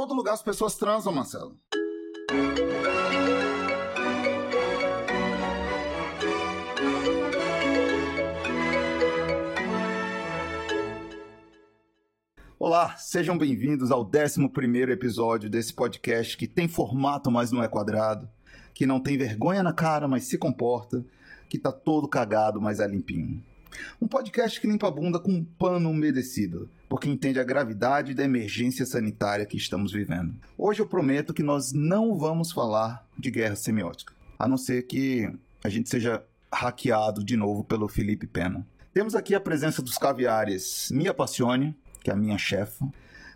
todo lugar as pessoas transam, Marcelo. Olá, sejam bem-vindos ao 11 episódio desse podcast que tem formato, mas não é quadrado, que não tem vergonha na cara, mas se comporta, que tá todo cagado, mas é limpinho. Um podcast que limpa a bunda com um pano umedecido, porque entende a gravidade da emergência sanitária que estamos vivendo. Hoje eu prometo que nós não vamos falar de guerra semiótica, a não ser que a gente seja hackeado de novo pelo Felipe Pena. Temos aqui a presença dos caviares Mia Passione, que é a minha chefa,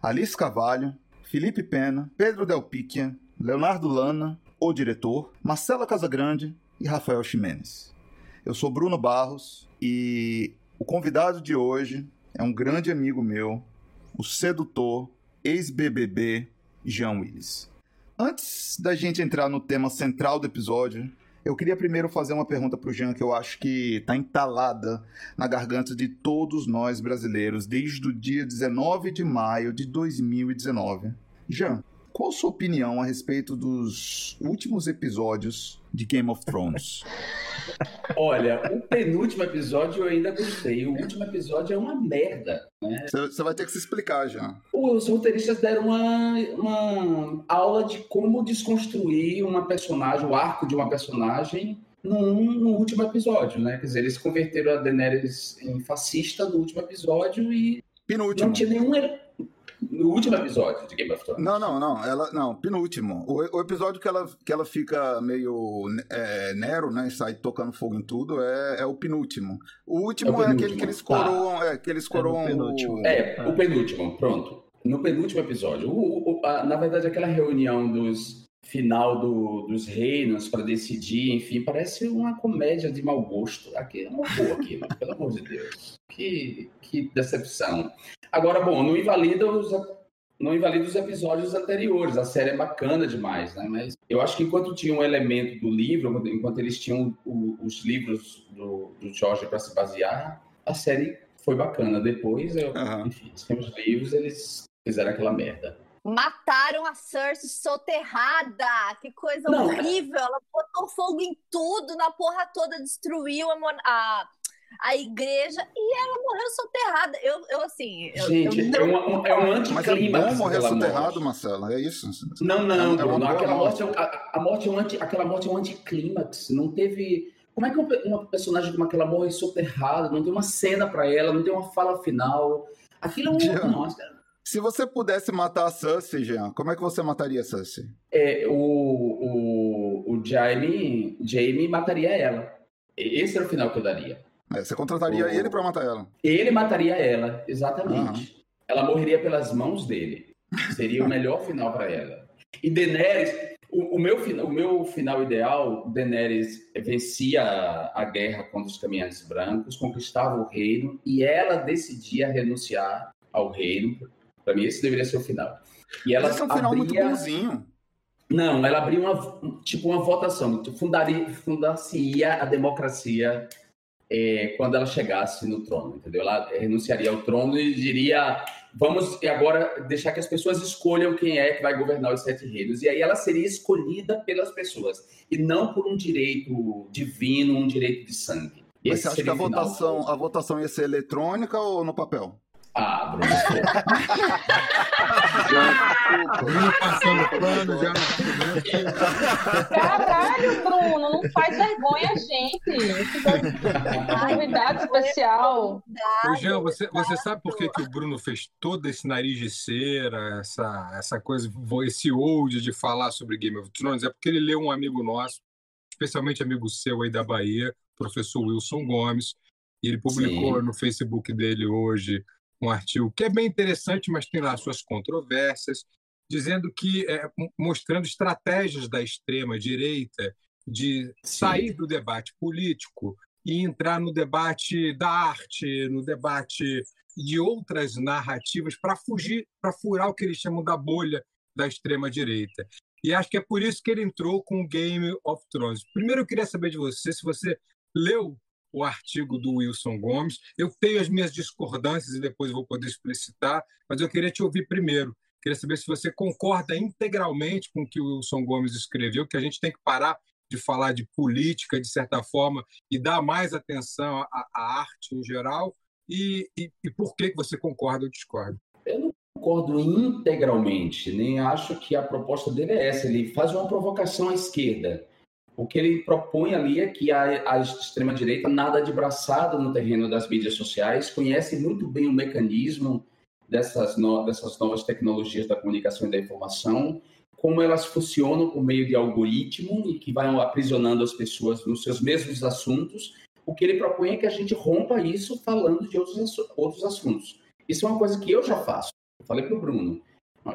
Alice Cavalho, Felipe Pena, Pedro Del Picchia, Leonardo Lana, o diretor, Marcela Casagrande e Rafael Ximenes. Eu sou Bruno Barros e o convidado de hoje é um grande amigo meu, o sedutor, ex-BBB Jean Willis. Antes da gente entrar no tema central do episódio, eu queria primeiro fazer uma pergunta para o Jean que eu acho que está entalada na garganta de todos nós brasileiros desde o dia 19 de maio de 2019. Jean, qual a sua opinião a respeito dos últimos episódios de Game of Thrones? Olha, o penúltimo episódio eu ainda gostei. O último episódio é uma merda. Você né? vai ter que se explicar já. Os roteiristas deram uma, uma aula de como desconstruir uma personagem, o arco de uma personagem no, no, último episódio, né? Quer dizer, eles converteram a Daenerys em fascista no último episódio e Penúltimo. não tinha nenhum no último episódio de Game of Thrones. Não, não, não. Ela, não, penúltimo. O, o episódio que ela, que ela fica meio é, Nero, né? E sai tocando fogo em tudo, é, é o penúltimo. O último é, o é aquele que eles tá. coroam. Tá. É, que eles coroam. É, o... é, o penúltimo, pronto. No penúltimo episódio. O, o, a, na verdade, aquela reunião dos final do, dos reinos para decidir, enfim, parece uma comédia de mau gosto. Aqui é uma boa aquilo, pelo amor de Deus. Que, que decepção. Agora, bom, não invalida os não invalida os episódios anteriores. A série é bacana demais, né? Mas eu acho que enquanto tinha um elemento do livro, enquanto eles tinham o, os livros do, do Jorge para se basear, a série foi bacana. Depois, eu, uhum. enfim, os livros, eles fizeram aquela merda. Mataram a Cersei soterrada. Que coisa não. horrível. Ela botou fogo em tudo, na porra toda, destruiu a, a, a igreja e ela morreu soterrada. Eu, eu assim. Gente, eu, é, uma, é um anticlímax. Mas é bom morrer soterrado, Marcelo, é isso? Não, não, é Bruno. Aquela morte, é, a, a morte é um anti, aquela morte é um anticlímax. Não teve. Como é que uma personagem como aquela morre soterrada? Não tem uma cena para ela, não tem uma fala final. Aquilo é um. Nossa, se você pudesse matar a Cersei, Jean, como é que você mataria a Cersei? É, o, o, o Jaime, Jaime mataria ela. Esse era o final que eu daria. É, você contrataria o... ele para matar ela? Ele mataria ela, exatamente. Uhum. Ela morreria pelas mãos dele. Seria o melhor final para ela. E Daenerys, o, o, meu, o meu final ideal, Daenerys vencia a, a guerra contra os caminhantes brancos, conquistava o reino e ela decidia renunciar ao reino para mim, esse deveria ser o final. E ela Mas esse é um final abria... muito bonzinho. Não, ela abriu uma, tipo, uma votação. Fundaria, fundar-se-ia a democracia é, quando ela chegasse no trono, entendeu? Ela renunciaria ao trono e diria: vamos agora deixar que as pessoas escolham quem é que vai governar os sete reinos. E aí ela seria escolhida pelas pessoas e não por um direito divino, um direito de sangue. Mas Esse você acha que a votação, a votação ia ser eletrônica ou no papel? Ah, Bruno. Bruno passando pano já. Caralho, Bruno, não faz vergonha, gente. Convidado especial. Ô, Jean, você, você sabe por que, que o Bruno fez todo esse nariz de cera, essa, essa coisa, esse old de falar sobre Game of Thrones? É porque ele leu um amigo nosso, especialmente amigo seu aí da Bahia, professor Wilson Gomes, e ele publicou Sim. no Facebook dele hoje um artigo que é bem interessante, mas tem lá suas controvérsias, dizendo que é, mostrando estratégias da extrema direita de sair Sim. do debate político e entrar no debate da arte, no debate de outras narrativas para fugir, para furar o que eles chamam da bolha da extrema direita. E acho que é por isso que ele entrou com o Game of Thrones. Primeiro eu queria saber de você se você leu o artigo do Wilson Gomes. Eu tenho as minhas discordâncias e depois vou poder explicitar, mas eu queria te ouvir primeiro. Queria saber se você concorda integralmente com o que o Wilson Gomes escreveu, que a gente tem que parar de falar de política, de certa forma, e dar mais atenção à, à arte em geral, e, e, e, por que você concorda ou discorda? Eu não concordo integralmente, nem acho que a proposta dele é essa. Ele faz uma provocação à esquerda. O que ele propõe ali é que a, a extrema-direita nada de braçada no terreno das mídias sociais, conhece muito bem o mecanismo dessas, no, dessas novas tecnologias da comunicação e da informação, como elas funcionam por meio de algoritmo e que vão aprisionando as pessoas nos seus mesmos assuntos. O que ele propõe é que a gente rompa isso falando de outros, outros assuntos. Isso é uma coisa que eu já faço. Eu falei para o Bruno,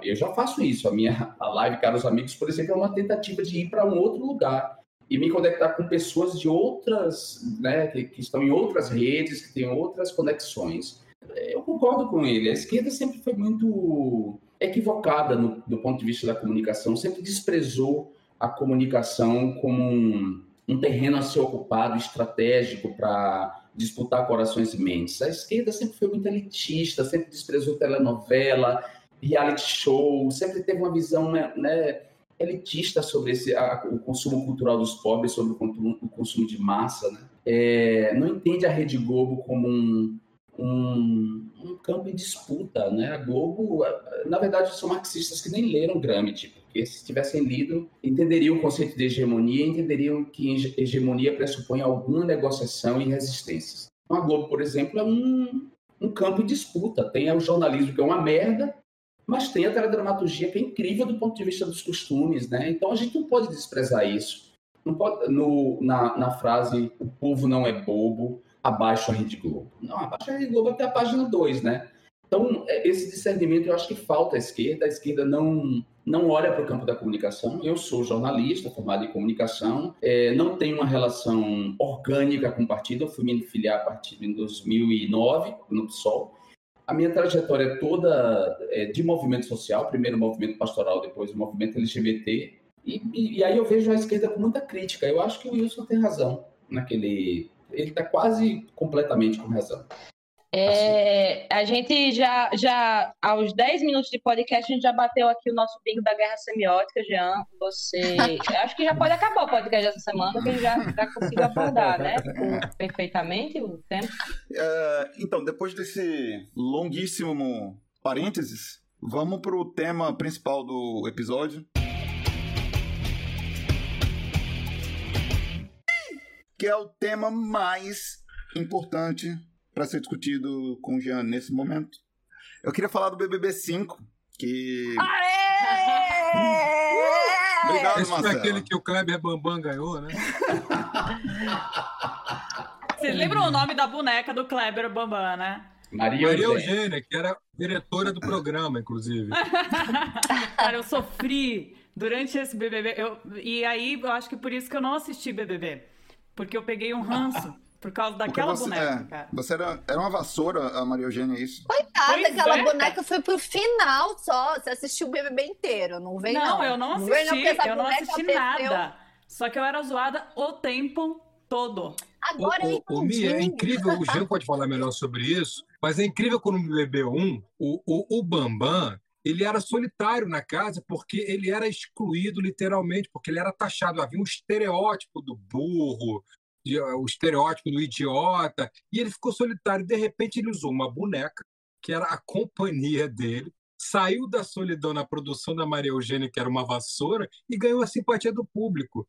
eu já faço isso. A minha a live, caros amigos, por exemplo, é uma tentativa de ir para um outro lugar e me conectar com pessoas de outras, né, que, que, estão em outras redes, que têm outras conexões. Eu concordo com ele. A esquerda sempre foi muito equivocada no, do ponto de vista da comunicação, sempre desprezou a comunicação como um, um terreno a ser ocupado, estratégico para disputar corações e mentes. A esquerda sempre foi muito elitista, sempre desprezou telenovela, reality show, sempre teve uma visão né, né elitista sobre esse, a, o consumo cultural dos pobres, sobre o, o consumo de massa. Né? É, não entende a Rede Globo como um, um, um, campo em disputa. Né? A Globo, na verdade, são marxistas que nem leram Gramsci, porque se tivessem lido, entenderiam o conceito de hegemonia, entenderiam que hegemonia pressupõe alguma negociação e resistências. Então, a Globo, por exemplo, é um, um campo em disputa. Tem o jornalismo que é uma merda, mas tem a teledramaturgia que é incrível do ponto de vista dos costumes, né? Então a gente não pode desprezar isso. Não pode, no, na, na frase o povo não é bobo, abaixo a Rede Globo. Não, abaixo a Rede Globo até a página 2, né? Então, é, esse discernimento eu acho que falta à esquerda. A esquerda não, não olha para o campo da comunicação. Eu sou jornalista, formado em comunicação, é, não tenho uma relação orgânica com o partido. Eu fui me filiar a partido em 2009, no PSOL a minha trajetória toda é de movimento social, primeiro movimento pastoral, depois o movimento LGBT, e, e, e, aí eu vejo a esquerda com muita crítica. Eu acho que o Wilson tem razão naquele. Ele está quase completamente com razão. É, a gente já, já, aos 10 minutos de podcast, a gente já bateu aqui o nosso bingo da guerra semiótica, Jean. Você. acho que já pode acabar o podcast dessa semana, que já, já conseguiu abordar, né? O, perfeitamente o tempo. É, então, depois desse longuíssimo parênteses, vamos para o tema principal do episódio. Que é o tema mais importante para ser discutido com o Jean nesse momento. Eu queria falar do BBB 5, que. Obrigado, Esse Marcelo. foi aquele que o Kleber Bambam ganhou, né? Vocês lembram o nome da boneca do Kleber Bambam, né? Maria, Maria Eugênia. Eugênia, que era diretora do programa, inclusive. Cara, eu sofri durante esse BBB. Eu, e aí, eu acho que por isso que eu não assisti BBB. Porque eu peguei um ranço. Por causa daquela você, boneca, é, cara. Você era, era uma vassoura, a Maria Eugênia, é isso? Coitada, pois aquela é, boneca foi pro final só. Você assistiu o BBB inteiro, não vem não. Não, eu não assisti, não, eu não assisti nada. Só que eu era zoada o tempo todo. Agora o, eu o, o Mia, é incrível, o Jean pode falar melhor sobre isso, mas é incrível quando no BBB 1, o, o, o Bambam, ele era solitário na casa porque ele era excluído literalmente, porque ele era taxado. Havia um estereótipo do burro, o estereótipo do idiota, e ele ficou solitário. De repente, ele usou uma boneca, que era a companhia dele, saiu da solidão na produção da Maria Eugênia, que era uma vassoura, e ganhou a simpatia do público.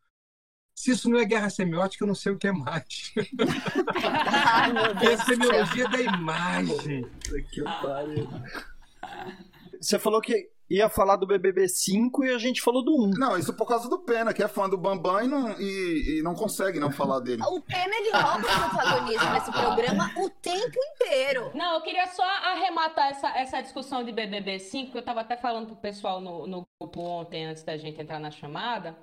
Se isso não é guerra semiótica, eu não sei o que é mais. é a semiologia da imagem. Que pariu. Você falou que ia falar do BBB 5 e a gente falou do 1. Não, isso por causa do Pena, que é fã do Bambam e não, e, e não consegue não falar dele. O Pena, ele rouba o protagonismo nesse programa o tempo inteiro. Não, eu queria só arrematar essa, essa discussão de BBB 5, que eu tava até falando pro pessoal no, no grupo ontem, antes da gente entrar na chamada,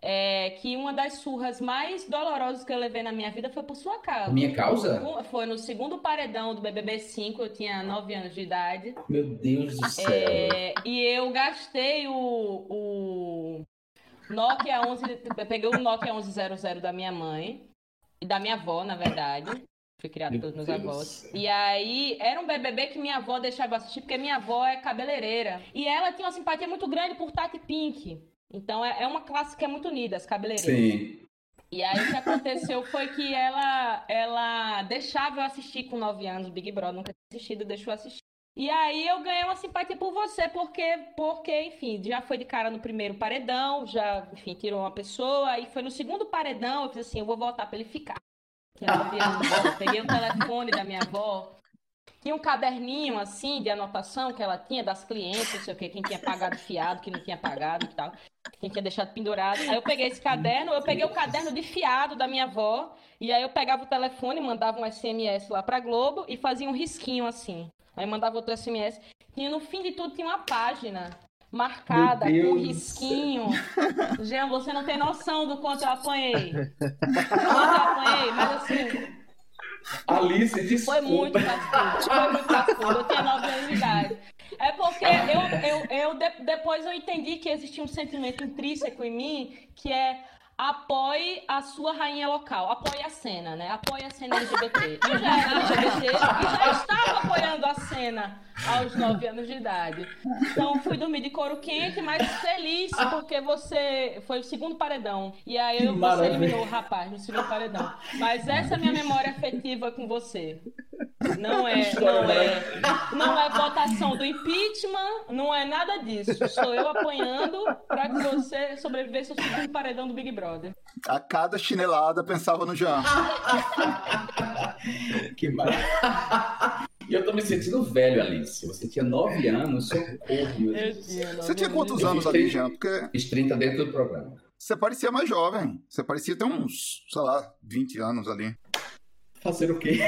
é, que uma das surras mais dolorosas que eu levei na minha vida foi por sua causa. Minha causa? Foi no segundo paredão do BBB 5, eu tinha 9 anos de idade. Meu Deus do céu. É, e eu gastei o, o Nokia 11, eu peguei o Nokia 1100 da minha mãe, e da minha avó, na verdade. Fui criada pelos meus Deus. avós. E aí, era um BBB que minha avó deixava assistir, porque minha avó é cabeleireira. E ela tinha uma simpatia muito grande por Tati Pink. Então, é, é uma classe que é muito unida, as cabeleireiras. Sim. E aí, o que aconteceu foi que ela, ela deixava eu assistir com 9 anos Big Brother. Nunca tinha assistido, deixou eu assistir. E aí eu ganhei uma simpatia por você, porque, porque, enfim, já foi de cara no primeiro paredão, já, enfim, tirou uma pessoa, aí foi no segundo paredão, eu fiz assim, eu vou voltar para ele ficar. Peguei o telefone da minha avó, tinha um caderninho assim de anotação que ela tinha das clientes, não sei o que, quem tinha pagado fiado, quem não tinha pagado e tal, quem tinha deixado pendurado. Aí eu peguei esse caderno, eu peguei o caderno de fiado da minha avó, e aí eu pegava o telefone, mandava um SMS lá pra Globo e fazia um risquinho assim. Aí mandava outro SMS. E no fim de tudo tinha uma página marcada com risquinho. Jean, você não tem noção do quanto eu apanhei. quanto eu apanhei, mas assim. Alice, desculpa. Foi muito cascudo. Foi muito cascudo. Eu tinha 9 anos de idade. É porque eu, eu, eu, depois eu entendi que existia um sentimento intrínseco em mim que é apoie a sua rainha local, apoie a cena, né? Apoie a cena LGBT. Eu já era LGBT e já estava apoiando a cena aos 9 anos de idade. Então fui dormir de couro quente, mas feliz porque você foi o segundo paredão. E aí eu, você eliminou o rapaz no segundo paredão. Mas essa é a minha memória afetiva com você. Não é, não é, não é votação do impeachment, não é nada disso. Sou eu apanhando para que você sobrevivesse ao segundo paredão do Big Brother. A cada chinelada pensava no Jean. que maravilha. E eu tô me sentindo velho, Alice. Você tinha nove anos, socorro, meu Deus. Você tinha quantos anos ali, Jean? Porque... Fiz 30 dentro do programa. Você parecia mais jovem. Você parecia ter uns, sei lá, 20 anos ali. Fazer o quê?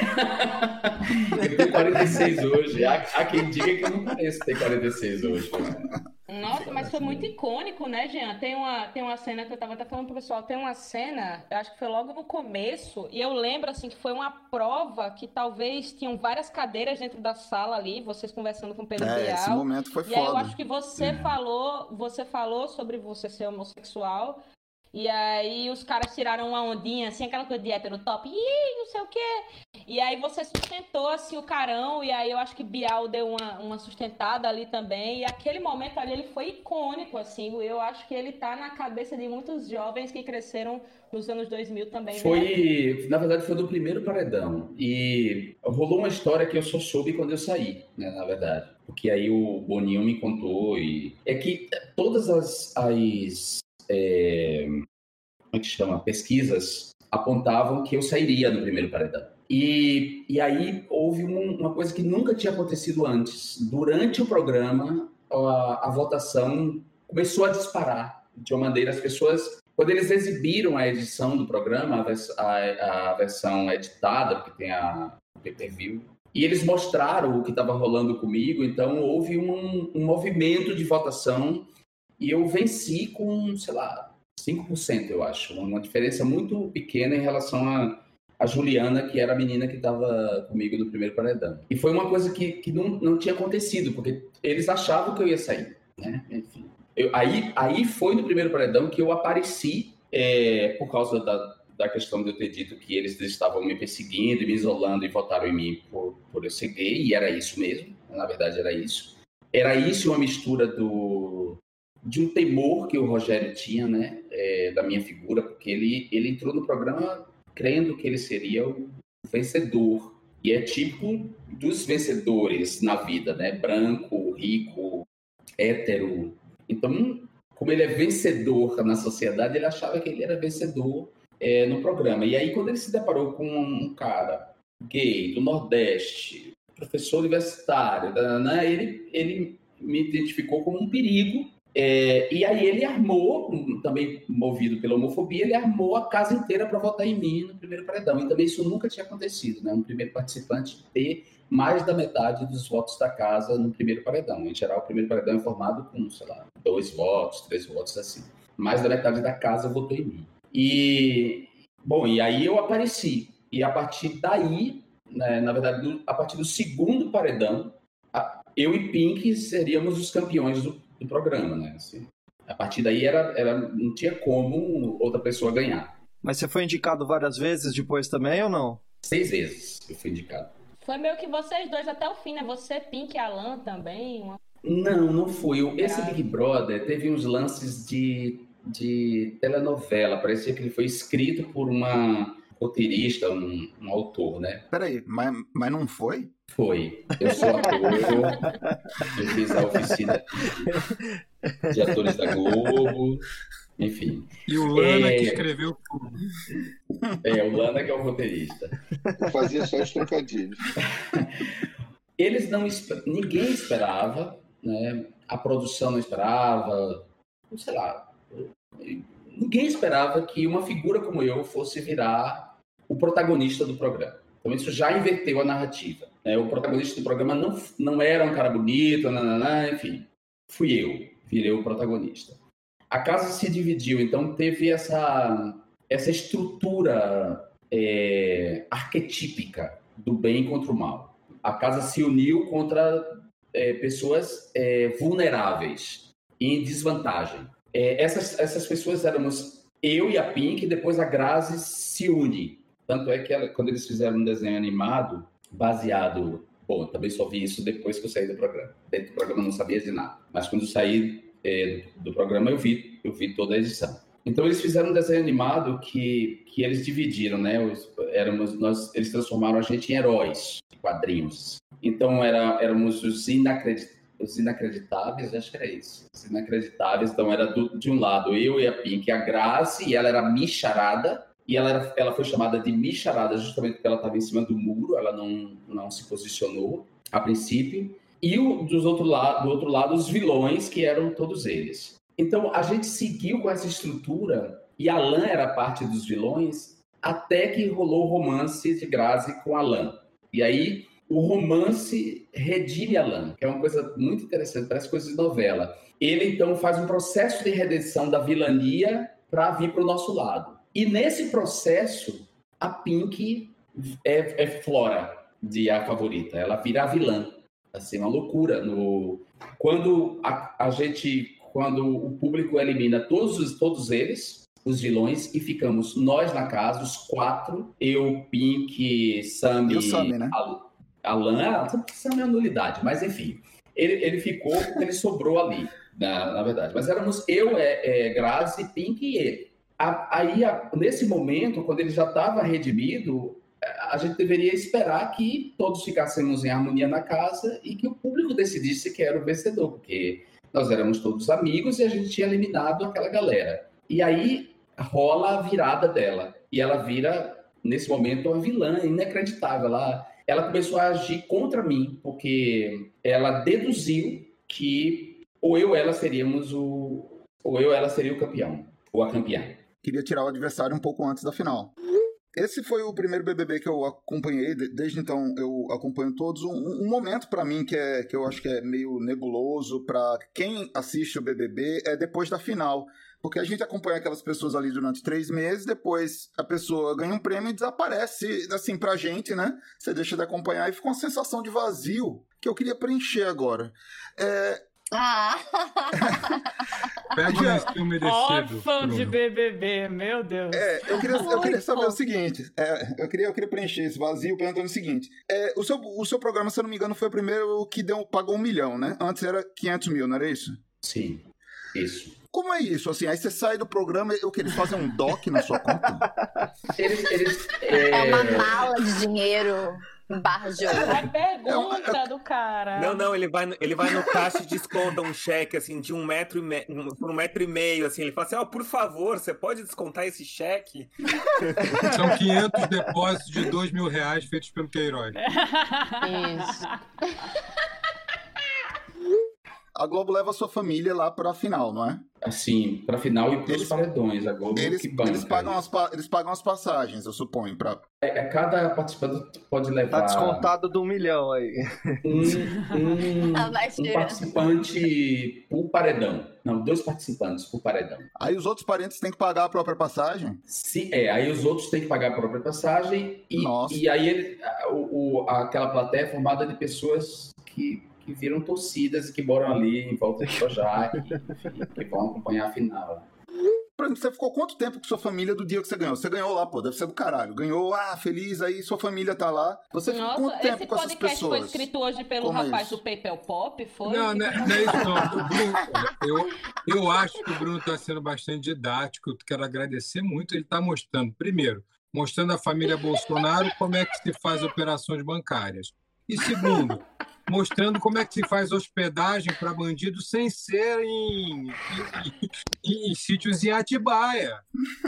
eu tenho 46 hoje. Há, há quem diga que eu não pareço ter 46 hoje. Nossa, mas foi muito icônico, né, Jean? Tem uma, tem uma cena que eu tava até falando pro pessoal, tem uma cena, eu acho que foi logo no começo, e eu lembro, assim, que foi uma prova que talvez tinham várias cadeiras dentro da sala ali, vocês conversando com o Pedro é, Bial. esse momento foi e foda. E aí eu acho que você é. falou, você falou sobre você ser homossexual, e aí os caras tiraram uma ondinha, assim, aquela coisa de hétero top, e não sei o quê. E aí você sustentou, assim, o carão, e aí eu acho que Bial deu uma, uma sustentada ali também. E aquele momento ali, ele foi icônico, assim. Eu acho que ele tá na cabeça de muitos jovens que cresceram nos anos 2000 também. Né? Foi, né? na verdade, foi do primeiro paredão. E rolou uma história que eu só soube quando eu saí, né, na verdade. Porque aí o Boninho me contou e... É que todas as... as é, como é que chama? Pesquisas apontavam que eu sairia no primeiro paredão. E, e aí houve um, uma coisa que nunca tinha acontecido antes. Durante o programa, a, a votação começou a disparar de uma maneira as pessoas quando eles exibiram a edição do programa, a, a, a versão editada, porque tem a pay-per-view, e eles mostraram o que estava rolando comigo, então houve um, um, movimento de votação e eu venci com, sei lá, 5%, eu acho. Uma diferença muito pequena em relação a, a Juliana, que era a menina que estava comigo no primeiro paredão. E foi uma coisa que, que não, não tinha acontecido, porque eles achavam que eu ia sair. Né? Enfim. Eu, aí, aí foi no primeiro paredão que eu apareci é, por causa da, da questão de eu ter dito que eles estavam me perseguindo, me isolando e votaram em mim por, por eu ser gay, e era isso mesmo, na verdade era isso. Era isso uma mistura do, de um temor que o Rogério tinha, né, é, da minha figura, porque ele, ele entrou no programa crendo que ele seria o vencedor. E é tipo dos vencedores na vida, né? Branco, rico, hétero. Então, como ele é vencedor na sociedade, ele achava que ele era vencedor é, no programa. E aí, quando ele se deparou com um cara gay do Nordeste, professor universitário, né, ele, ele me identificou como um perigo é, e aí ele armou, também movido pela homofobia, ele armou a casa inteira para votar em mim no primeiro paredão. E também isso nunca tinha acontecido, né? Um primeiro participante ter mais da metade dos votos da casa no primeiro paredão. Em geral, o primeiro paredão é formado com, sei lá, dois votos, três votos assim. Mais da metade da casa votou em mim. E, bom, e aí eu apareci. E a partir daí, né, na verdade, a partir do segundo paredão, eu e Pink seríamos os campeões do do programa, né? Assim, a partir daí era, era, não tinha como outra pessoa ganhar. Mas você foi indicado várias vezes depois também ou não? seis vezes eu fui indicado. Foi meio que vocês dois até o fim, né? Você, Pink e Alan também. Uma... Não, não foi. Esse Big Brother teve uns lances de, de telenovela. Parecia que ele foi escrito por uma roteirista, um, um autor, né? Peraí, mas, mas não foi? Foi. Eu sou ator, eu fiz a oficina de atores da Globo, enfim. E o Lana é... que escreveu tudo. É, o Lana que é o roteirista. Eu fazia só os trocadilhos. Eles não... Ninguém esperava, né? A produção não esperava, sei lá... Ninguém esperava que uma figura como eu fosse virar o protagonista do programa. Então isso já inverteu a narrativa. Né? O protagonista do programa não, não era um cara bonito, enfim. Fui eu, virei o protagonista. A casa se dividiu, então teve essa, essa estrutura é, arquetípica do bem contra o mal. A casa se uniu contra é, pessoas é, vulneráveis, em desvantagem. É, essas, essas pessoas éramos eu e a Pink, depois a Grazi se une. Tanto é que ela, quando eles fizeram um desenho animado, baseado. Bom, também só vi isso depois que eu saí do programa. Dentro do programa eu não sabia de nada. Mas quando eu saí é, do programa eu vi, eu vi toda a edição. Então eles fizeram um desenho animado que, que eles dividiram, né? Os, éramos, nós, eles transformaram a gente em heróis de quadrinhos. Então era, éramos os, inacredit, os inacreditáveis, acho que era isso. Os inacreditáveis, então era do, de um lado eu e a Pink, a Grace, e ela era Micharada, e ela, era, ela foi chamada de Micharada justamente porque ela estava em cima do muro, ela não, não se posicionou a princípio. E o, dos outro lado, do outro lado, os vilões, que eram todos eles. Então, a gente seguiu com essa estrutura, e Alan era parte dos vilões, até que rolou o romance de Grazi com Alan. E aí, o romance redime Alan, que é uma coisa muito interessante, parece coisa de novela. Ele, então, faz um processo de redenção da vilania para vir para o nosso lado. E nesse processo, a Pink é, é Flora de a favorita. Ela vira a vilã. Assim, uma loucura. No... Quando a, a gente, quando o público elimina todos, todos eles, os vilões, e ficamos nós na casa, os quatro, eu, Pink, Sammy, e o Sammy, né? Alan, ah, Sammy é nulidade, mas enfim. Ele, ele ficou, ele sobrou ali, na, na verdade. Mas éramos eu, é, é, Grazi, Pink e ele aí, nesse momento, quando ele já estava redimido, a gente deveria esperar que todos ficássemos em harmonia na casa e que o público decidisse que era o vencedor, porque nós éramos todos amigos e a gente tinha eliminado aquela galera. E aí rola a virada dela. E ela vira, nesse momento, uma vilã inacreditável. Ela, ela começou a agir contra mim, porque ela deduziu que ou eu ela seríamos o. ou eu ela seria o campeão, ou a campeã queria tirar o adversário um pouco antes da final. Esse foi o primeiro BBB que eu acompanhei, desde então eu acompanho todos. Um, um momento para mim que, é, que eu acho que é meio nebuloso para quem assiste o BBB é depois da final. Porque a gente acompanha aquelas pessoas ali durante três meses, depois a pessoa ganha um prêmio e desaparece, assim, pra gente, né? Você deixa de acompanhar e fica uma sensação de vazio que eu queria preencher agora. É, ah! Pega esse filme Órfão de BBB, meu Deus. É, eu queria, eu queria saber o seguinte. É, eu, queria, eu queria preencher esse vazio perguntando o seguinte. É, o, seu, o seu programa, se eu não me engano, foi o primeiro que deu, pagou um milhão, né? Antes era 500 mil, não era isso? Sim, isso. Como é isso? Assim, aí você sai do programa e o que eles fazem um doc na sua conta? Eles, eles, é... é uma mala de dinheiro barra de ouro. É pergunta do cara. Não, não, ele vai, ele vai no caixa e desconta um cheque assim de um metro e meio, um, um metro e meio, assim. Ele fala assim: ó, oh, por favor, você pode descontar esse cheque? São 500 depósitos de 2 mil reais feitos pelo Queiroz. Isso a Globo leva a sua família lá para a final, não é? Assim, para a final e para os paredões. A Globo eles, que banca, eles, pagam as, eles pagam as passagens, eu suponho. Pra... É, é cada participante pode levar. Tá descontado do um milhão aí. Um, um, um participante por paredão. Não, dois participantes por paredão. Aí os outros parentes têm que pagar a própria passagem? Sim, é. Aí os outros têm que pagar a própria passagem. E, Nossa. e aí ele, o, o, aquela plateia é formada de pessoas que que viram torcidas e que moram ali em volta de Projac, que vão acompanhar a final. Por exemplo, você ficou quanto tempo com sua família do dia que você ganhou? Você ganhou lá, pô, deve ser do caralho. Ganhou, ah, feliz, aí sua família tá lá. Você ficou Nossa, quanto tempo esse com essas podcast pessoas? foi escrito hoje pelo Como é rapaz isso? do PayPal Pop, foi? Não, não é, não é isso não. O Bruno, eu, eu acho que o Bruno está sendo bastante didático. Eu quero agradecer muito. Ele está mostrando, primeiro, mostrando à família Bolsonaro como é que se faz operações bancárias. E segundo, mostrando como é que se faz hospedagem para bandidos sem ser em, em- em- em sítios em Atibaia.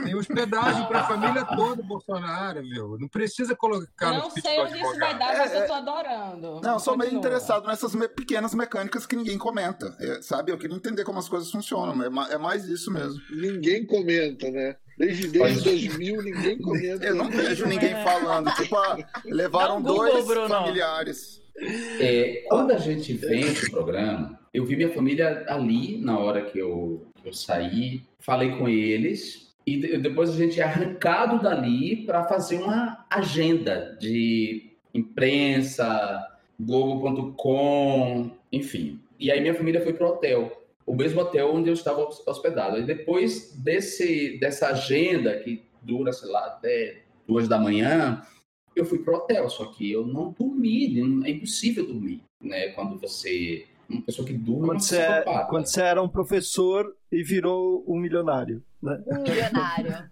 Tem hospedagem para a família toda Bolsonaro, viu? Não precisa colocar Não sei onde isso vai dar, mas É, eu tô adorando. Não, sou meio interessado nessas me- pequenas mecânicas que ninguém comenta. É, sabe? Eu queria entender como as coisas funcionam. É, ma- é mais isso mesmo. Ninguém comenta, né? Desde, desde 2000, ninguém comenta. Eu não vejo ninguém falando. Tipo, levaram Google, dois Bruno. familiares. É, quando a gente vem pro programa, eu vi minha família ali na hora que eu, que eu saí, falei com eles e de- depois a gente é arrancado dali para fazer uma agenda de imprensa, Globo.com, enfim. E aí minha família foi pro hotel, o mesmo hotel onde eu estava hos- hospedado. E depois desse, dessa agenda que dura, sei lá, até duas da manhã, eu fui pro hotel, só que eu não dormi, não- é impossível dormir, né? Quando você, uma pessoa que dorme, é uma Quando você, é- quando você era um professor e virou um milionário. Né? Um milionário.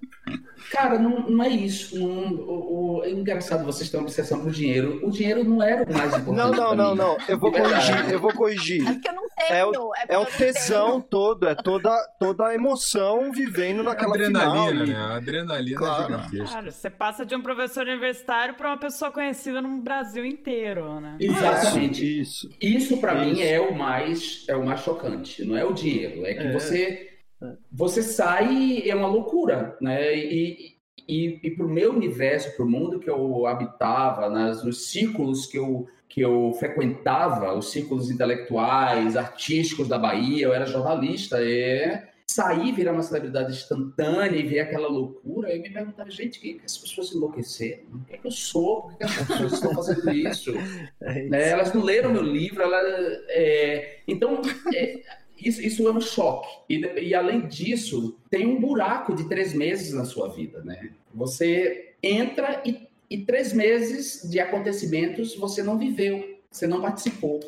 Cara, não, não é isso. Não, o, o- é engraçado vocês têm uma obsessão por dinheiro. O dinheiro não era o mais importante. Não, não, não, mim. não. Eu vou verdade. corrigir, eu vou corrigir. É porque eu não tenho. É É eu o tesão tenho. todo, é toda, toda a emoção vivendo naquela adrenalina, final. né? A adrenalina Claro. é. Cara, você passa de um professor universitário para uma pessoa conhecida no Brasil inteiro, né? Exatamente. Isso. Isso para mim é o mais é o mais chocante. Não é o dinheiro, é que É. você É. você sai e é uma loucura, né? E, e, e para o meu universo, para o mundo que eu habitava, nas, nos círculos que eu que eu frequentava, os círculos intelectuais, artísticos da Bahia, eu era jornalista, é sair, virar uma celebridade instantânea e ver aquela loucura, eu me perguntava, gente, que, que as pessoas enlouqueceram? O que, é que eu sou? Por que as pessoas estão fazendo isso? É isso. né? Elas não leram meu livro, ela, é, então é, isso, isso é um choque. E, e, além disso, tem um buraco de três meses na sua vida, né? Você entra e, e três meses de acontecimentos você não viveu, você não participou.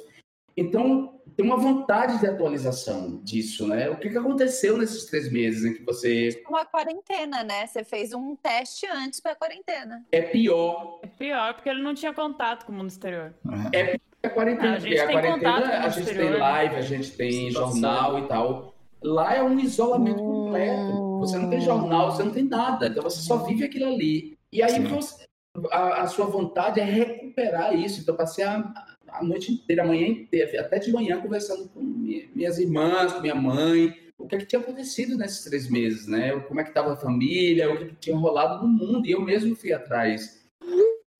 Então tem uma vontade de atualização disso, né? O que, que aconteceu nesses três meses em que você Uma quarentena, né? Você fez um teste antes pra quarentena. é pior É pior porque ele não tinha contato com o mundo exterior. É. a quarentena, A gente porque a quarentena a gente exterior, tem né? live, a gente tem Situação. jornal e tal. Lá é um isolamento completo. Você não tem jornal, você não tem nada. Então você só vive aquilo ali. E aí você- a, a sua vontade é recuperar isso. Então passei a, a noite inteira, a manhã inteira, até de manhã conversando com mi- minhas irmãs, com minha mãe. O que, é que tinha acontecido nesses três meses, né? Como é que estava a família, o que, é que tinha rolado no mundo. E eu mesmo fui atrás.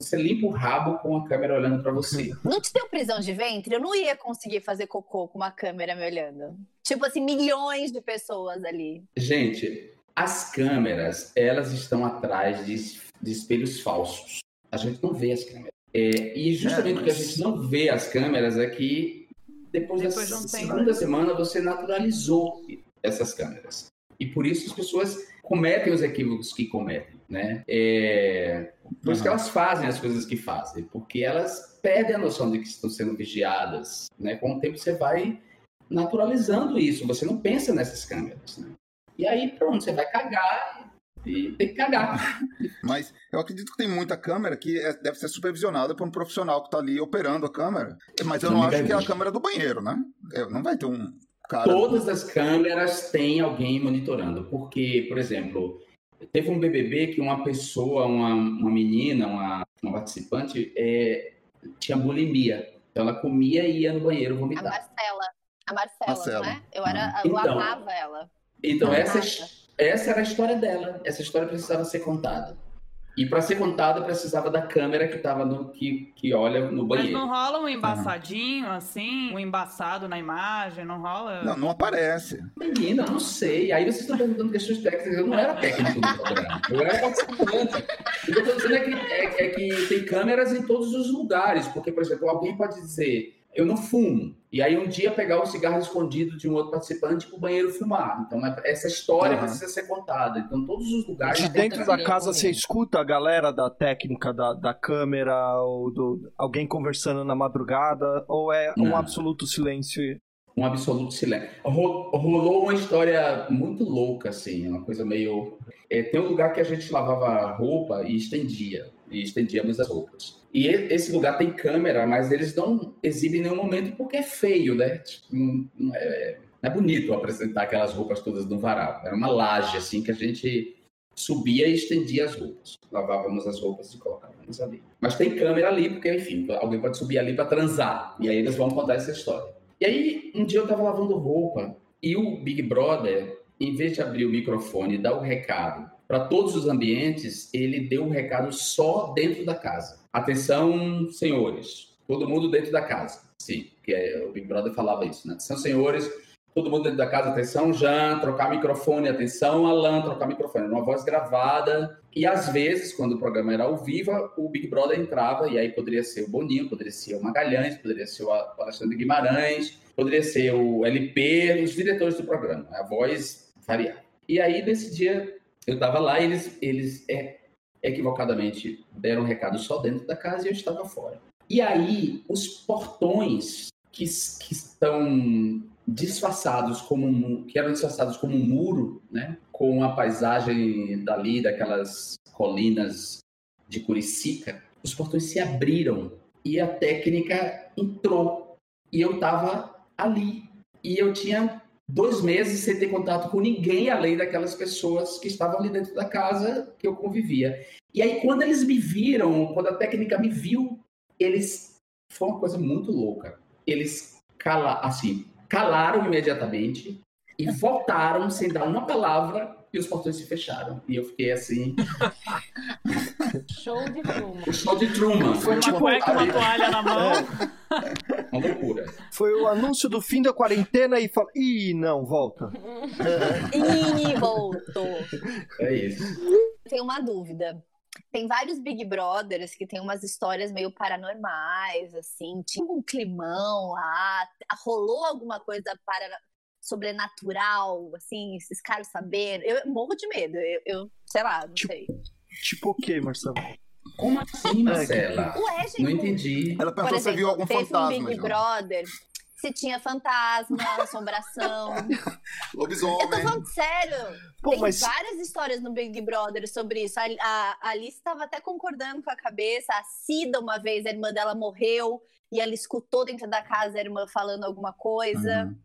Você limpa o rabo com a câmera olhando para você. Não te deu prisão de ventre? Eu não ia conseguir fazer cocô com uma câmera me olhando. Tipo assim, milhões de pessoas ali. Gente, as câmeras, elas estão atrás de, de espelhos falsos. A gente não vê as câmeras. É, e justamente É, porque a mas- gente não vê as câmeras é que depois, Depois da segunda semana você naturalizou essas câmeras. E por isso as pessoas cometem os equívocos que cometem, né? É, por isso que Uhum. elas fazem as coisas que fazem, porque elas perdem a noção de que estão sendo vigiadas, né? Com o tempo você vai naturalizando isso, você não pensa nessas câmeras, né? E aí, pronto, você vai cagar e tem que cagar. Mas eu acredito que tem muita câmera que é- deve ser supervisionada por um profissional que tá ali operando a câmera. Mas eu Não não, acho que é a câmera do banheiro, né? É, não vai ter um cara. Todas as câmeras têm alguém monitorando, porque, por exemplo, teve um BBB que uma pessoa, uma, uma menina, uma, uma participante, é, tinha bulimia. Então ela comia e ia no banheiro A vomitar. Marcela. A Marcela, Marcela. não é? Eu, era, eu Então. amava ela. Então, essa, nossa. Essa era a história dela. Essa história precisava ser contada. E para ser contada, precisava da câmera que estava no que, que olha no Mas banheiro. não rola um embaçadinho, assim? Um embaçado na imagem? Não rola? Não, não aparece. Menina, não sei. Aí vocês estão perguntando questões técnicas. Eu não era técnico do programa. Eu era participante. O que eu estou dizendo é que, é, é que tem câmeras em todos os lugares. Porque, por exemplo, alguém pode dizer: eu não fumo. E aí um dia pegar o cigarro escondido de um outro participante para o banheiro fumar. Então é, essa história Aham. precisa ser contada. Então todos os lugares. De dentro da casa você escuta a galera da técnica da, da câmera ou do, alguém conversando na madrugada ou é um Não. absoluto silêncio? Um absoluto silêncio. Ro- Rolou uma história muito louca, assim, uma coisa meio. é, tem um lugar que a gente lavava roupa e estendia, e estendíamos as roupas. E esse lugar tem câmera, mas eles não exibem em nenhum momento porque é feio, né? Tipo, não é, não é bonito apresentar aquelas roupas todas no varal. Era uma laje, assim, que a gente subia e estendia as roupas. Lavávamos as roupas e colocávamos ali. Mas tem câmera ali, porque, enfim, alguém pode subir ali para transar. E aí eles vão contar essa história. E aí, um dia eu tava lavando roupa e o Big Brother, em vez de abrir o microfone e dar o recado para todos os ambientes, ele deu o recado só dentro da casa. Atenção, senhores, todo mundo dentro da casa. Sim, que é, o Big Brother falava isso, né? Atenção, senhores, todo mundo dentro da casa. Atenção, Jean, trocar microfone. Atenção, Alan, trocar microfone. Uma voz gravada. E às vezes, quando o programa era ao vivo, o Big Brother entrava, e aí poderia ser o Boninho, poderia ser o Magalhães, poderia ser o Alexandre Guimarães, poderia ser o LP, os diretores do programa. A voz variava. E aí, nesse dia, eu estava lá e eles, eles é, equivocadamente deram um recado só dentro da casa e eu estava fora. E aí, os portões que, que estão disfarçados como que eram disfarçados como um muro, né, com a paisagem dali daquelas colinas de Curicica, os portões se abriram e a técnica entrou e eu estava ali e eu tinha dois meses sem ter contato com ninguém além daquelas pessoas que estavam ali dentro da casa que eu convivia. E aí quando eles me viram, quando a técnica me viu, eles foi uma coisa muito louca. Eles cala, assim, calaram imediatamente e voltaram sem dar uma palavra e os portões se fecharam. E eu fiquei assim, Show de Truman. o show de Truman. Foi uma Tipo, cueca, uma ali. toalha na mão. uma loucura. Foi o anúncio do fim da quarentena e fala. Ih, não, volta. E voltou. É isso. Tenho uma dúvida. Tem vários Big Brothers que tem umas histórias meio paranormais, assim. Tinha um climão lá. Rolou alguma coisa para sobrenatural, assim, esses caras sabendo. Eu morro de medo. Eu, eu sei lá, não Tipo, sei. Tipo o quê, Marcelo? Como assim, Marcela? Ué, gente, Não entendi. Ela perguntou se viu algum teve fantasma. um Big. Brother. Se tinha fantasma, assombração. Eu tô Lobisomem. falando sério. Pô, Tem mas várias histórias no Big Brother sobre isso. A, a, a Alice estava até concordando com a cabeça. A Cida, uma vez, a irmã dela morreu e ela escutou dentro da casa a irmã falando alguma coisa. Uhum.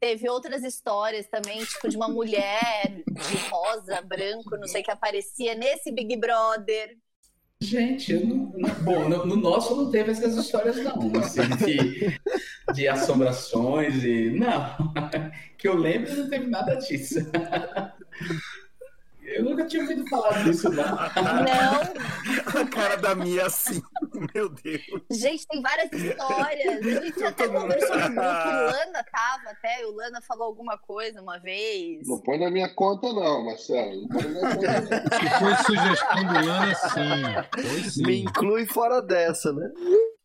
Teve outras histórias também, tipo de uma mulher de rosa, branco, não sei, que aparecia nesse Big Brother. Gente, não, não- bom, no, no nosso não teve essas histórias não, assim, de, de assombrações e não, que eu lembro não teve nada disso. Eu nunca tinha ouvido falar disso não. Não, A cara da Mia assim. Meu Deus. gente, tem várias histórias. A gente até conversou no grupo, o Lana tava até, o Lana falou alguma coisa uma vez. Não põe na minha conta, não, Marcelo. Não põe na minha conta, não. Se foi sugestão do Lana, sim. Foi sim. me inclui fora dessa, né?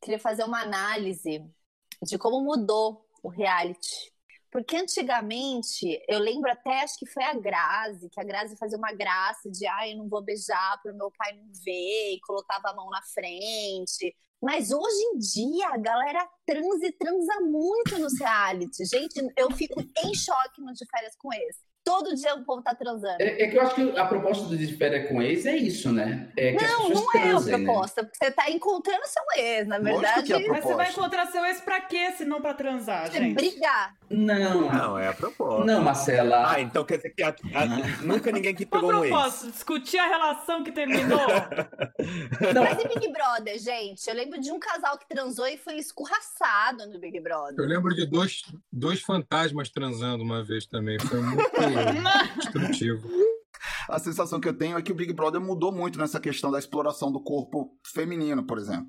queria fazer uma análise de como mudou o reality. Porque antigamente, eu lembro até, acho que foi a Grazi, que a Grazi fazia uma graça de, ai, eu não vou beijar para o meu pai não ver, e colocava a mão na frente. Mas hoje em dia, a galera transa e transa muito nos reality. Gente, eu fico em choque no de férias com esse. Todo dia o povo tá transando. É, é que eu acho que a proposta do De Férias com Ex é isso, né? É Não, não é a transem, né? proposta, porque você tá encontrando seu ex, na verdade. é a Mas você vai encontrar seu ex pra quê, se não pra transar, Você gente? brigar. Não, Não, é a proposta. não, Marcela. Ah, então quer dizer que a- a- nunca ninguém que pegou um ex. Discutir a relação que terminou? Não, Mas e Big Brother, gente? Eu lembro de um casal que transou e foi escorraçado no Big Eu Brother. lembro de dois, dois fantasmas transando uma vez também. Foi muito destrutivo. A sensação que eu tenho é que o Big Brother mudou muito nessa questão da exploração do corpo feminino, por exemplo.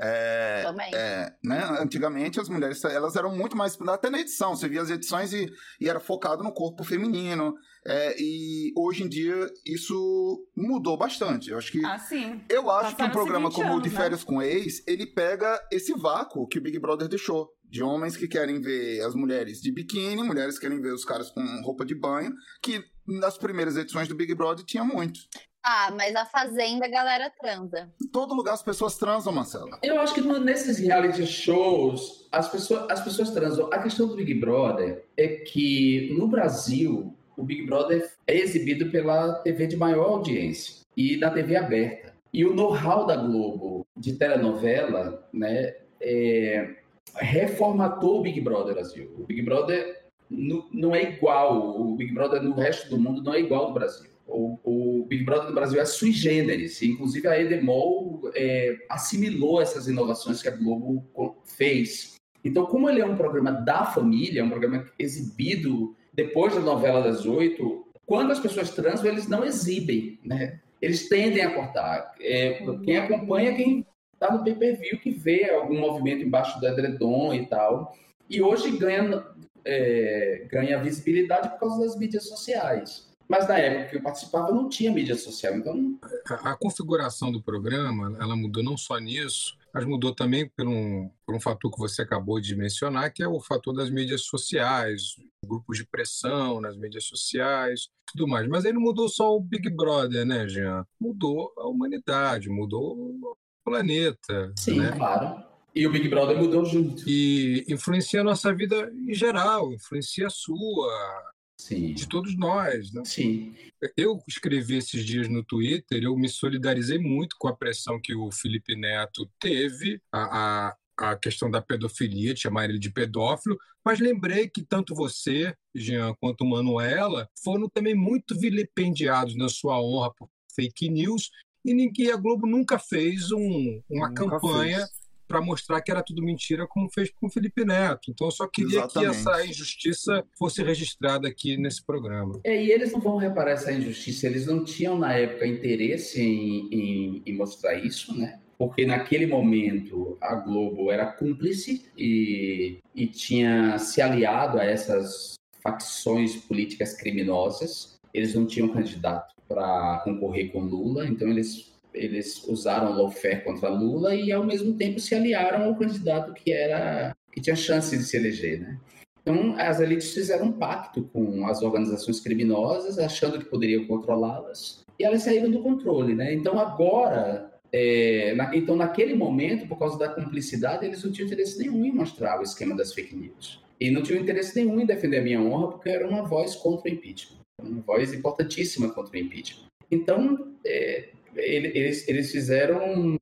É, Também. é, né? Antigamente as mulheres elas eram muito mais. Até na edição, você via as edições e, e era focado no corpo feminino. É, e hoje em dia isso mudou bastante. Eu acho que. Ah, sim. Eu acho que um programa 20 como o anos, de né? Férias com Ex, ele pega esse vácuo que o Big Brother deixou. De homens que querem ver as mulheres de biquíni, mulheres que querem ver os caras com roupa de banho, que nas primeiras edições do Big Brother tinha muito. Ah, mas a Fazenda a galera transa. Em todo lugar as pessoas transam, Marcelo. Eu acho que no- nesses reality shows as pessoas, as pessoas transam. A questão do Big Brother é que no Brasil o Big Brother é exibido pela TV de maior audiência e da TV aberta. E o know-how da Globo de telenovela, né, é, reformatou o Big Brother Brasil. O Big Brother nu- não é igual, o Big Brother no resto do mundo não é igual ao do Brasil. O, o Big Brother do Brasil é sui generis, inclusive a Edemol é, assimilou essas inovações que a Globo fez. Então, como ele é um programa da família, um programa exibido depois da novela das oito, quando as pessoas transam, eles não exibem, né? Eles tendem a cortar. É, quem acompanha, quem está no pay-per-view, que vê algum movimento embaixo do edredom e tal. E hoje ganha, é, ganha visibilidade por causa das mídias sociais. Mas na época que eu participava não tinha mídia social, então A, a configuração do programa, ela mudou não só nisso, mas mudou também por um, por um fator que você acabou de mencionar, que é o fator das mídias sociais, grupos de pressão nas mídias sociais, tudo mais. Mas aí não mudou só o Big Brother, né, Jean? Mudou a humanidade, mudou o planeta, sim, né? claro. E o Big Brother mudou junto. E influencia a nossa vida em geral, influencia a sua, Sim. de todos nós, né? Sim. Eu escrevi esses dias no Twitter, eu me solidarizei muito com a pressão que o Felipe Neto teve, a, a, a questão da pedofilia, de chamar ele de pedófilo, mas lembrei que tanto você, Jean, quanto Manuela foram também muito vilipendiados na sua honra por fake news e ninguém, a Globo nunca fez um, uma Nunca campanha fez. Para mostrar que era tudo mentira, como fez com o Felipe Neto. Então, eu só queria Exatamente. que essa injustiça fosse registrada aqui nesse programa. É, e eles não vão reparar essa injustiça, eles não tinham na época interesse em, em, em mostrar isso, né? Porque naquele momento a Globo era cúmplice e, e tinha se aliado a essas facções políticas criminosas. Eles não tinham candidato para concorrer com Lula, então eles, eles usaram lawfare contra Lula e ao mesmo tempo se aliaram ao candidato que era que tinha chance de se eleger, né? Então, as elites fizeram um pacto com as organizações criminosas, achando que poderiam controlá-las, e elas saíram do controle, né? Então, agora, é, na- então naquele momento, por causa da cumplicidade, eles não tinham interesse nenhum em mostrar o esquema das fake news. E não tinham interesse nenhum em defender a minha honra, porque era uma voz contra o impeachment, uma voz importantíssima contra o impeachment. Então, é, eles, eles fizeram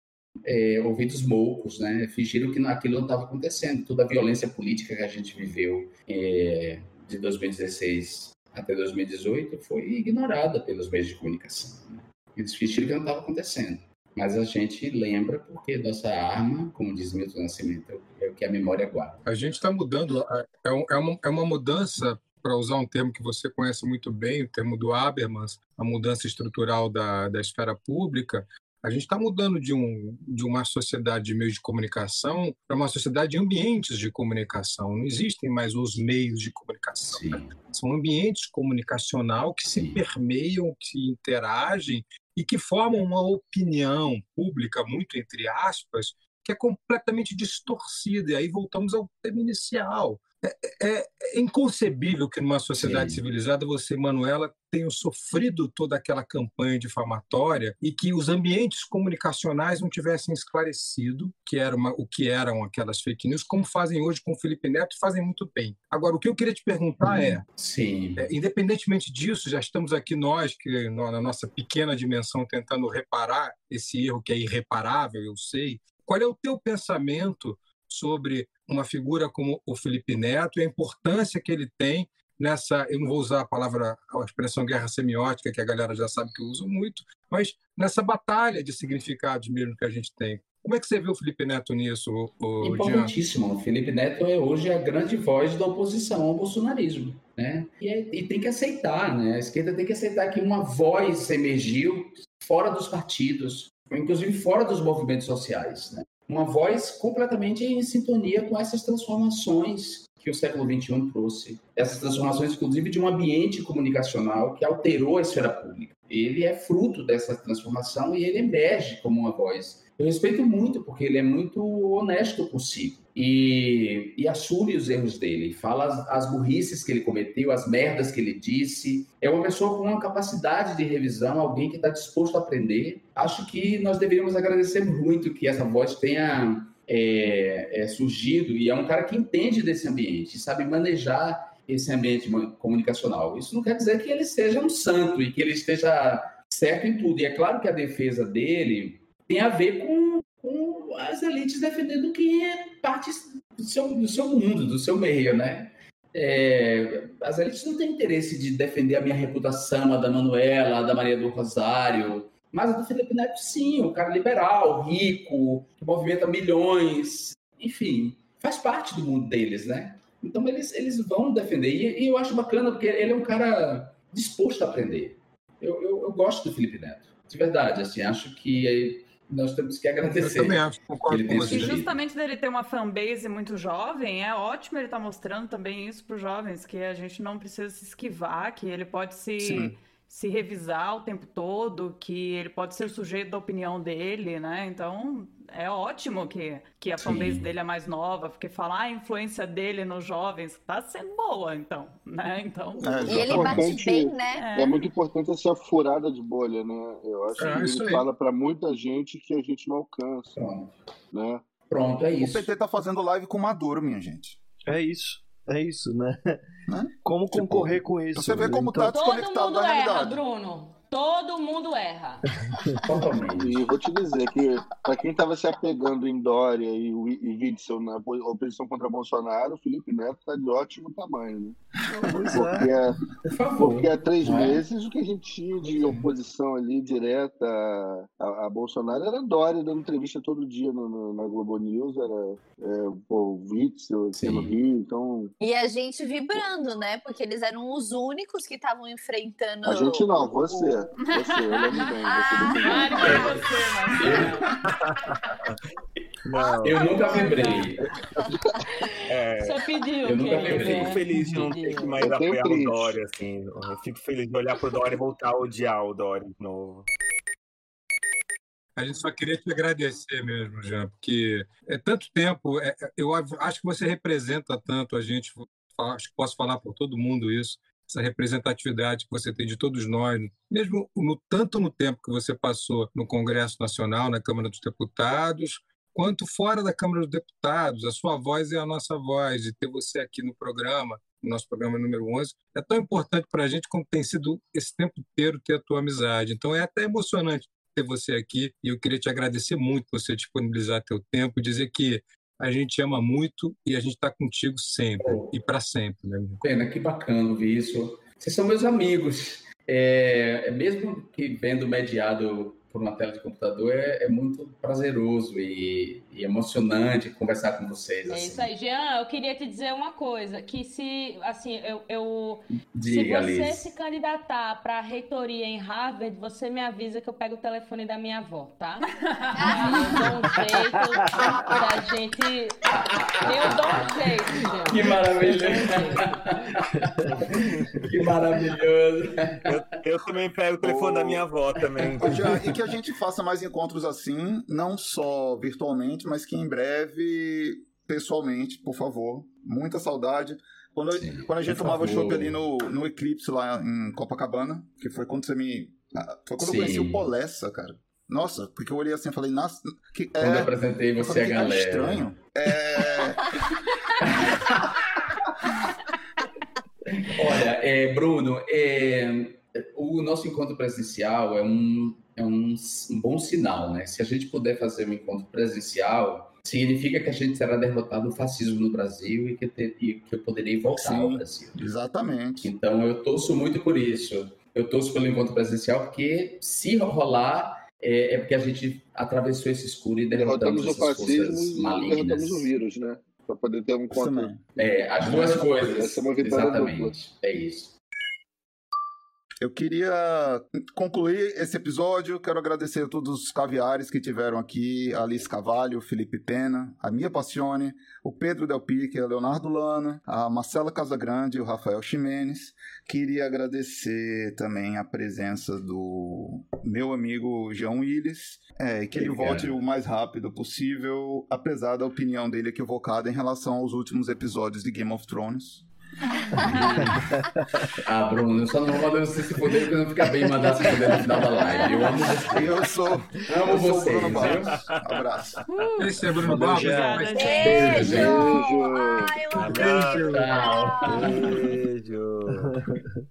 é, ouvidos moucos, né? Fingiram que aquilo não estava acontecendo. Toda a violência política que a gente viveu é, de 2016 até 2018 foi ignorada pelos meios de comunicação. né? Eles fingiram que não estava acontecendo. Mas a gente lembra porque nossa arma, como diz Milton Nascimento, é o que a memória guarda. A gente está mudando, é, um- é uma, é uma mudança, para usar um termo que você conhece muito bem, o termo do Habermas, a mudança estrutural da, da esfera pública. A gente está mudando de, um, de uma sociedade de meios de comunicação para uma sociedade de ambientes de comunicação. Não existem mais os meios de comunicação. Sim, São ambientes comunicacional que se Sim. permeiam, que interagem e que formam uma opinião pública, muito entre aspas, que é completamente distorcida. E aí voltamos ao tema inicial. É, é- é inconcebível que numa sociedade Sim. civilizada você, Manuela, tenha sofrido toda aquela campanha difamatória e que os ambientes comunicacionais não tivessem esclarecido que era uma- o que eram aquelas fake news, como fazem hoje com o Felipe Neto e fazem muito bem. Agora, o que eu queria te perguntar é, sim. é, independentemente disso, já estamos aqui nós, que na nossa pequena dimensão, tentando reparar esse erro que é irreparável, eu sei. Qual é o teu pensamento sobre uma figura como o Felipe Neto e a importância que ele tem nessa, eu não vou usar a palavra, a expressão guerra semiótica, que a galera já sabe que eu uso muito, mas nessa batalha de significados mesmo que a gente tem. Como é que você vê o Felipe Neto nisso, o? Importantíssimo. O Felipe Neto é hoje a grande voz da oposição ao bolsonarismo. Né? E, é- e tem que aceitar, né? a esquerda tem que aceitar que uma voz emergiu fora dos partidos, inclusive fora dos movimentos sociais. Né? Uma voz completamente em sintonia com essas transformações que o século XXI trouxe. Essas transformações, inclusive, de um ambiente comunicacional que alterou a esfera pública. Ele é fruto dessa transformação e ele emerge como uma voz. Eu respeito muito, porque ele é muito honesto consigo e, e assume os erros dele, fala as, as burrices que ele cometeu, as merdas que ele disse. É uma pessoa com uma capacidade de revisão, alguém que está disposto a aprender. Acho que nós deveríamos agradecer muito que essa voz tenha é, é, surgido e é um cara que entende desse ambiente, sabe manejar esse ambiente comunicacional. Isso não quer dizer que ele seja um santo e que ele esteja certo em tudo. E é claro que a defesa dele tem a ver com, com as elites defendendo quem é parte do seu, do seu mundo, do seu meio, né? É, as elites não têm interesse de defender a minha reputação, a da Manuela, a da Maria do Rosário, mas a do Felipe Neto, sim, um cara liberal, rico, que movimenta milhões, enfim, faz parte do mundo deles, né? Então eles, eles vão defender. E, e eu acho bacana, porque ele é um cara disposto a aprender. Eu, eu, eu gosto do Felipe Neto, de verdade. Assim, acho que nós temos que agradecer. Eu também acho, concordo com você. E justamente dele ter uma fanbase muito jovem, é ótimo ele estar tá mostrando também isso para os jovens, que a gente não precisa se esquivar, que ele pode se... Sim se revisar o tempo todo, que ele pode ser sujeito da opinião dele, né? Então é ótimo que, que a fanbase dele é mais nova, porque falar a influência dele nos jovens tá sendo boa, então, né? Então, é, e ele bate bem, né? É. é. muito importante essa furada de bolha, né? Eu acho é, que ele fala para muita gente que a gente não alcança, Pronto. né? Pronto, é isso. O PT tá fazendo live com o Maduro, minha gente. É isso. É isso, né? né? Como tipo, concorrer com isso? Você vê como tá então... tá desconectado da realidade. Erra, Bruno. Todo mundo erra. e vou te dizer que, para quem estava se apegando em Dória e, e Witzel na oposição contra Bolsonaro, o Felipe Neto está de ótimo tamanho, né? Porque, é, porque há três é. meses o que a gente tinha de oposição ali direta a, a Bolsonaro era Dória dando entrevista todo dia no, no, na Globo News, era é, o Witzel aqui no Rio, então... E a gente vibrando, né? Porque eles eram os únicos que estavam enfrentando... A gente não, você. Você, eu lembro bem. Você você, Não. Eu nunca vibrei. É, Você pediu. Eu nunca vibrei. Eu fico feliz de não ter que mais apoiar o Dória, assim. Eu fico feliz de olhar pro Dória e voltar a odiar o Dória de novo. A gente só queria te agradecer mesmo, Jean, porque é tanto tempo. É, eu acho que você representa tanto a gente. Acho que posso falar por todo mundo isso essa representatividade que você tem de todos nós, mesmo no, tanto no tempo que você passou no Congresso Nacional, na Câmara dos Deputados, quanto fora da Câmara dos Deputados. A sua voz é a nossa voz, e ter você aqui no programa, no nosso programa número 11, é tão importante para a gente como tem sido esse tempo inteiro ter a tua amizade. Então é até emocionante ter você aqui e eu queria te agradecer muito por você disponibilizar teu tempo dizer que a gente ama muito e a gente está contigo sempre e para sempre. Né? Pena, que bacana ouvir isso. Vocês são meus amigos. É, é mesmo que vendo mediado por uma tela de computador é, é muito prazeroso e, e, emocionante conversar com vocês. É assim. isso aí, Jean. Eu queria te dizer uma coisa, que se assim eu, eu Diga, se você Alice. se candidatar para a reitoria em Harvard, você me avisa que eu pego o telefone da minha avó, tá? eu dou um jeito da gente. Eu dou um jeito, Jean. Que maravilhoso! que maravilhoso! Eu, eu, também pego o telefone oh. da minha avó também. Já, e que a gente faça mais encontros assim, não só virtualmente, mas que em breve, pessoalmente, por favor. Muita saudade. Quando, Sim, quando a gente tomava chopp ali no, no Eclipse lá em Copacabana, que foi quando você me. Ah, foi quando Sim. eu conheci o Polessa, cara. Nossa, porque eu olhei assim e falei, nossa. Que, quando é, eu apresentei você falei, a galera. estranho. É. Olha, é, Bruno, é, o nosso encontro presencial é um, é um, um, bom sinal, né? Se a gente puder fazer um encontro presencial, significa que a gente será derrotado o fascismo no Brasil e que, ter, e que eu poderei voltar Sim, ao Brasil. Exatamente. Então eu torço muito por isso. Eu torço pelo encontro presencial porque se rolar é, é porque a gente atravessou esse escuro e derrotamos, derrotamos o fascismo malignas. e derrotamos o vírus, né? Para poder ter um encontro. É, as duas coisas. Exatamente. É isso. Eu queria concluir esse episódio. Quero agradecer a todos os caviares que tiveram aqui: Alice Cavalho, Felipe Pena, a Mia Passione, o Pedro Del Pique, a Leonardo Lana, a Marcela Casagrande e o Rafael Ximenes. Queria agradecer também a presença do meu amigo João Willis, é, que ele volte o mais rápido possível, apesar da opinião dele equivocada em relação aos últimos episódios de Game of Thrones. ah, Bruno, eu só não vou mandar você se fuder porque não fica bem mandar se fuder no final da live. Eu amo você. Eu sou. Amo eu sou Bruno? Barros. Abraço. Esse é Bruno Barros. Obrigada, gente. Beijo! Beijo. Ai, eu amei. Tchau. Beijo.